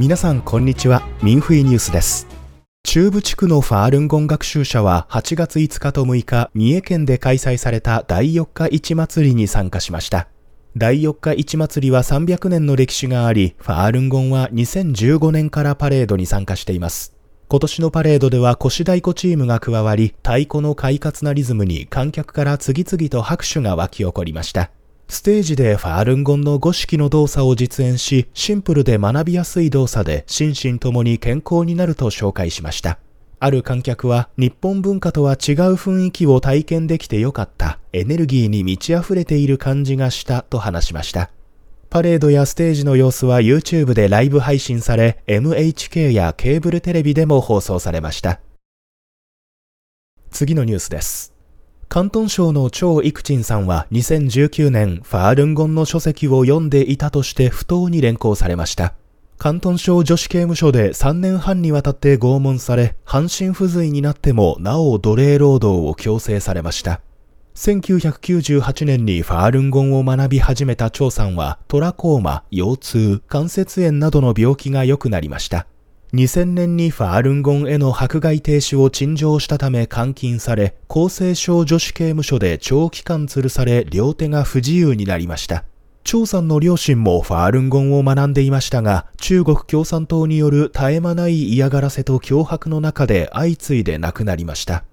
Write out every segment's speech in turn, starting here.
皆さんこんにちは。ミンフイニュースです。中部地区のファールンゴン学習者は8月5日と6日三重県で開催された第4日市祭りに参加しました。第4日市祭りは300年の歴史がありファールンゴンは2015年からパレードに参加しています。今年のパレードでは腰太鼓チームが加わり太鼓の快活なリズムに観客から次々と拍手が湧き起こりました。ステージでファールンゴンの5式の動作を実演し、シンプルで学びやすい動作で心身ともに健康になると紹介しました。ある観客は日本文化とは違う雰囲気を体験できてよかった、エネルギーに満ち溢れている感じがしたと話しました。パレードやステージの様子は YouTube でライブ配信され、MHK やケーブルテレビでも放送されました。次のニュースです。広東省の張育鎮さんは2019年ファールンゴンの書籍を読んでいたとして不当に連行されました。広東省女子刑務所で3年半にわたって拷問され、半身不随になってもなお奴隷労働を強制されました。1998年にファールンゴンを学び始めた張さんはトラコーマ、腰痛、関節炎などの病気が良くなりました。2000年にファールンゴンへの迫害停止を陳情したため監禁され、厚生省女子刑務所で長期間吊るされ、両手が不自由になりました。張さんの両親もファールンゴンを学んでいましたが、中国共産党による絶え間ない嫌がらせと脅迫の中で相次いで亡くなりました。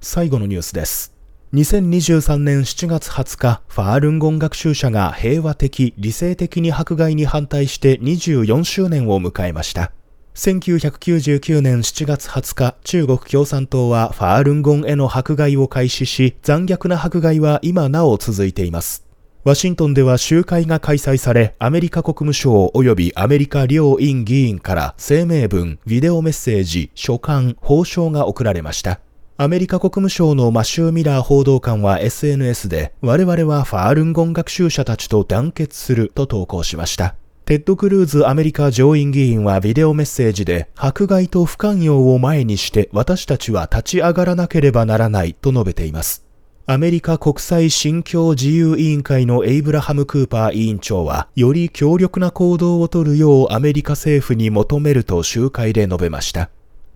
最後のニュースです。2023年7月20日、ファールンゴン学習者が平和的、理性的に迫害に反対して24周年を迎えました。1999年7月20日、中国共産党はファールンゴンへの迫害を開始し、残虐な迫害は今なお続いています。ワシントンでは集会が開催され、アメリカ国務省及びアメリカ両院議員から声明文、ビデオメッセージ、書簡、報奨が送られました。アメリカ国務省のマシュー・ミラー報道官は SNS で、我々はファールンゴン学習者たちと団結すると投稿しました。テッド・クルーズアメリカ上院議員はビデオメッセージで、迫害と不寛容を前にして私たちは立ち上がらなければならないと述べています。アメリカ国際信教自由委員会のエイブラハム・クーパー委員長は、より強力な行動をとるようアメリカ政府に求めると集会で述べました。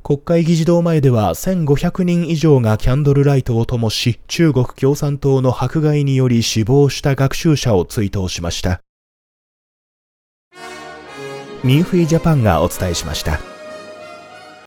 国会議事堂前では1500人以上がキャンドルライトを灯し、中国共産党の迫害により死亡した学習者を追悼しました。ミンフィジャパンがお伝えしました。